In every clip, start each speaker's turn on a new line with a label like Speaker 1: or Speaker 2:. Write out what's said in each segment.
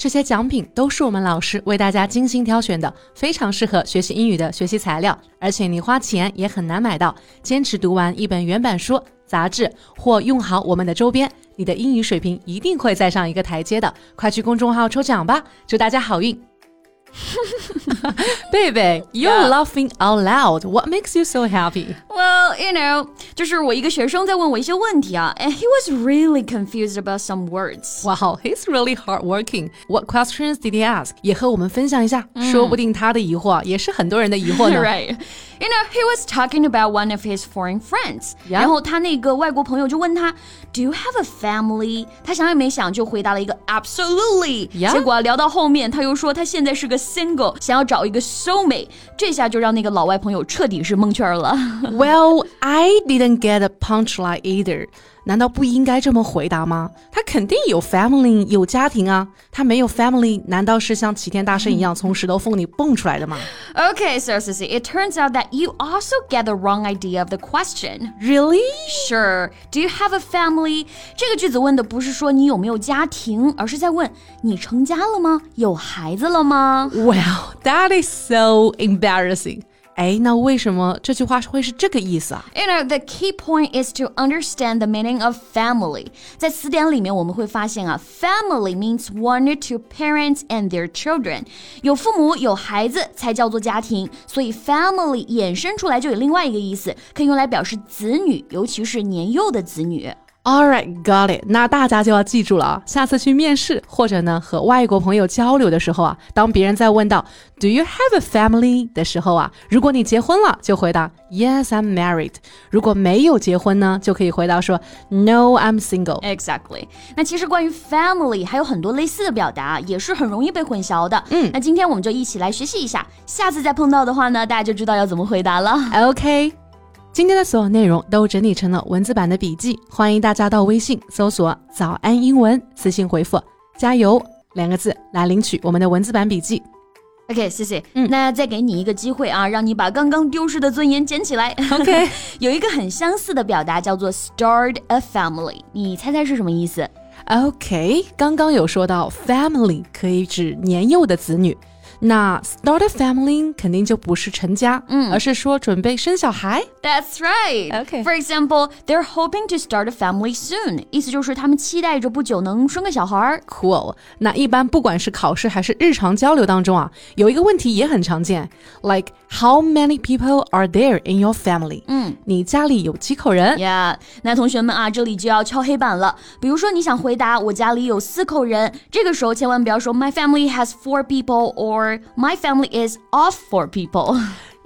Speaker 1: 这些奖品都是我们老师为大家精心挑选的，非常适合学习英语的学习材料，而且你花钱也很难买到。坚持读完一本原版书、杂志或用好我们的周边，你的英语水平一定会再上一个台阶的。快去公众号抽奖吧，祝大家好运 ！Baby, you're
Speaker 2: Yeah.
Speaker 1: laughing out loud. What makes you so happy?
Speaker 2: Well, you know，就是我一个学生在问我一些问题啊，and he was really confused about some words.
Speaker 1: Wow, he's really hardworking. What questions did he ask? 也和我们分享一下，说不定他的疑惑也是很多人的疑惑呢。
Speaker 2: right. You know, he was talking about one of his foreign friends.
Speaker 1: Yeah.
Speaker 2: 然后他那个外国朋友就问他，Do you have a family？他想也没想就回答了一个 Absolutely。
Speaker 1: Yeah.
Speaker 2: 结果啊聊到后面，他又说他现在是个 single，想要找一个 soulmate。这下就让那个老外朋友彻底是蒙圈了。
Speaker 1: Well, I didn't get a punchline either. 难道不应该这么回答吗？他肯定有 family，有家庭啊。他没有 family，难道是像齐天大圣一样从石头缝里蹦出来的吗
Speaker 2: Okay, so Sissy, it turns out that you also get the wrong idea of the question.
Speaker 1: ？Really?
Speaker 2: Sure. Do you have a family? 这个句子问的不是说你有没有家庭，而是在问你成家了吗？有孩子了吗？
Speaker 1: Well, that is so embarrassing. 哎，那为什么这句话会是这个意思啊
Speaker 2: ？You know, the key point is to understand the meaning of family. 在词典里面我们会发现啊，family means one or two parents and their children. 有父母有孩子才叫做家庭，所以 family 衍生出来就有另外一个意思，可以用来表示子女，尤其是年幼的子女。
Speaker 1: All right, got it. 那大家就要记住了啊，下次去面试或者呢和外国朋友交流的时候啊，当别人在问到 Do you have a family 的时候啊，如果你结婚了，就回答 Yes, I'm married。如果没有结婚呢，就可以回答说 No, I'm single。
Speaker 2: Exactly。那其实关于 family 还有很多类似的表达，也是很容易被混淆的。嗯，那今天我们就一起来学习一下，下次再碰到的话呢，大家就知道要怎么回答了。
Speaker 1: OK，今天的所有内容都整理成了文字版的笔记，欢迎大家到微信搜索“早安英文”，私信回复“加油”两个字来领取我们的文字版笔记。
Speaker 2: OK，谢谢。嗯那再给你一个机会啊，让你把刚刚丢失的尊严捡起来。
Speaker 1: OK
Speaker 2: 有一个很相似的表达叫做 start a family，你猜猜是什么意思
Speaker 1: ？OK，刚刚有说到 family 可以指年幼的子女，那 start a family 肯定就不是成家，嗯，而是说准备生小孩。
Speaker 2: That's right.
Speaker 1: Okay.
Speaker 2: For example, they're hoping to start a family soon. 意思就是他们期待着不久能生个小孩儿。
Speaker 1: Cool。那一般不管是考试还是日常交流当中啊，有一个问题也很常见，like how many people are there in your family？嗯，你家里有几口人
Speaker 2: Yeah，那同学们啊，这里就要敲黑板了。比如说，你想回答我家里有四口人，这个时候千万不要说 My family has four people or My family is of four people。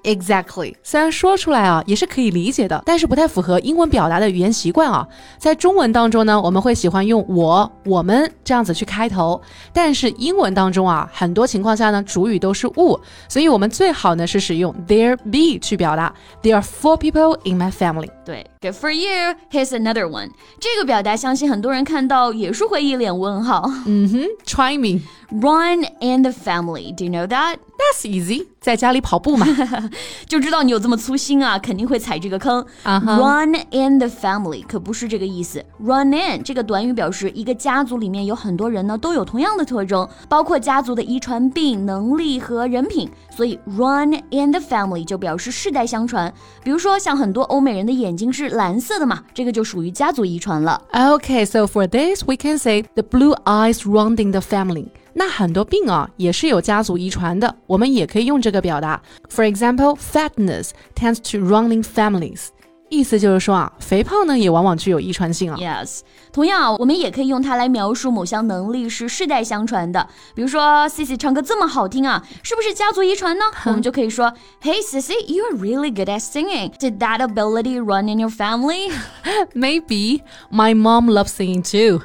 Speaker 1: Exactly，虽然说出来啊也是可以理解的，但是不太符合英文表达的语言习惯啊。在中文当中呢，我们会喜欢用我、我们这样子去开头，但是英文当中啊，很多情况下呢，主语都是物，所以我们最好呢是使用 there be 去表达 There are four people in my family。
Speaker 2: 对，Good for you. Here's another one。这个表达相信很多人看到也是会一脸问号。
Speaker 1: 嗯哼，Try me。
Speaker 2: Run and the family. Do you know that?
Speaker 1: That's easy，在家里跑步嘛。
Speaker 2: 就知道你有这么粗心啊，肯定会踩这个坑。Run in the family 可不是这个意思。Run in 这个短语表示一个家族里面有很多人呢都有同样的特征，包括家族的遗传病、能力和人品。所以 run in the family 就表示世代相传。比如说像很多欧美人的眼睛是蓝色的嘛，这个就属于家族遗传了。
Speaker 1: Okay, so for this we can say the blue eyes run in the family. 那很多病啊也是有家族遗传的，我们也可以用这个表达。For example, fatness tends to run in families. 意思就是说啊，肥胖呢也往往具有遗传性啊。
Speaker 2: Yes，同样啊，我们也可以用它来描述某项能力是世代相传的。比如说，Cici 唱歌这么好听啊，是不是家族遗传呢？我们就可以说，Hey Cici, you are really good at singing. Did that ability run in your family?
Speaker 1: Maybe my mom loves singing too.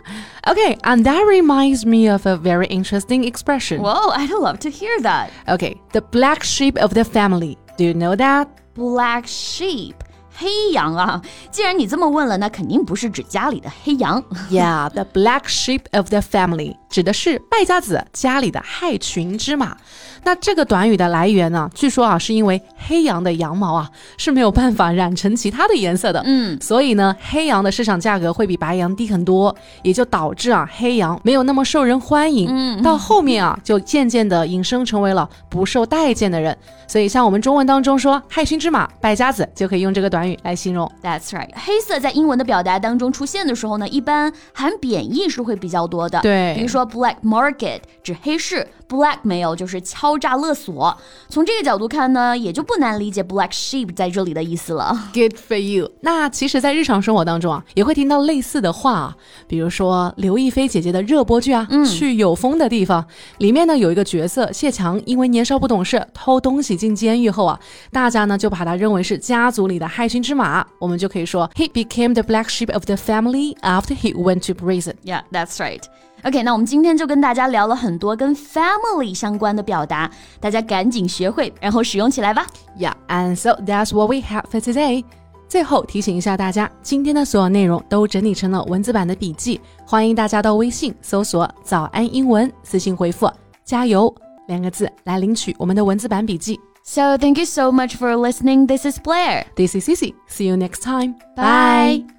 Speaker 1: Okay, and that reminds me of a very interesting expression.
Speaker 2: Whoa, I'd love to hear that.
Speaker 1: Okay, the black sheep of the family. Do you know that?
Speaker 2: black sheep。黑羊啊，既然你这么问了，那肯定不是指家里的黑羊。
Speaker 1: Yeah, the black sheep of the family 指的是败家子家里的害群之马。那这个短语的来源呢？据说啊，是因为黑羊的羊毛啊是没有办法染成其他的颜色的，
Speaker 2: 嗯，
Speaker 1: 所以呢，黑羊的市场价格会比白羊低很多，也就导致啊，黑羊没有那么受人欢迎。
Speaker 2: 嗯，
Speaker 1: 到后面啊，就渐渐的引申成为了不受待见的人。所以像我们中文当中说害群之马、败家子，就可以用这个短语来形容。
Speaker 2: That's right。黑色在英文的表达当中出现的时候呢，一般含贬义是会比较多的。
Speaker 1: 对，
Speaker 2: 比如说 black market 指黑市，blackmail 就是敲诈勒索。从这个角度看呢，也就不难理解 black sheep 在这里的意思了。
Speaker 1: Good for you。那其实，在日常生活当中啊，也会听到类似的话啊，比如说刘亦菲姐姐的热播剧啊，
Speaker 2: 嗯
Speaker 1: 去有风的地方，里面呢有一个角色谢强，因为年少不懂事偷东西进监狱后啊，大家呢就把他认为是家族里的害群之马，我们就可以说 He became the black sheep of the family after he went to prison。
Speaker 2: Yeah, that's right. OK，那我们今天就跟大家聊了很多跟 family 相关的表达，大家赶紧学会，然后使用起来吧。
Speaker 1: Yeah, and so that's what we have for today. 最后提醒一下大家，今天的所有内容都整理成了文字版的笔记，欢迎大家到微信搜索“早安英文”，私信回复“加油”两个字来领取我们的文字版笔记。
Speaker 2: So thank you so much for listening. This is Blair.
Speaker 1: This is Cici. See you next time.
Speaker 2: Bye.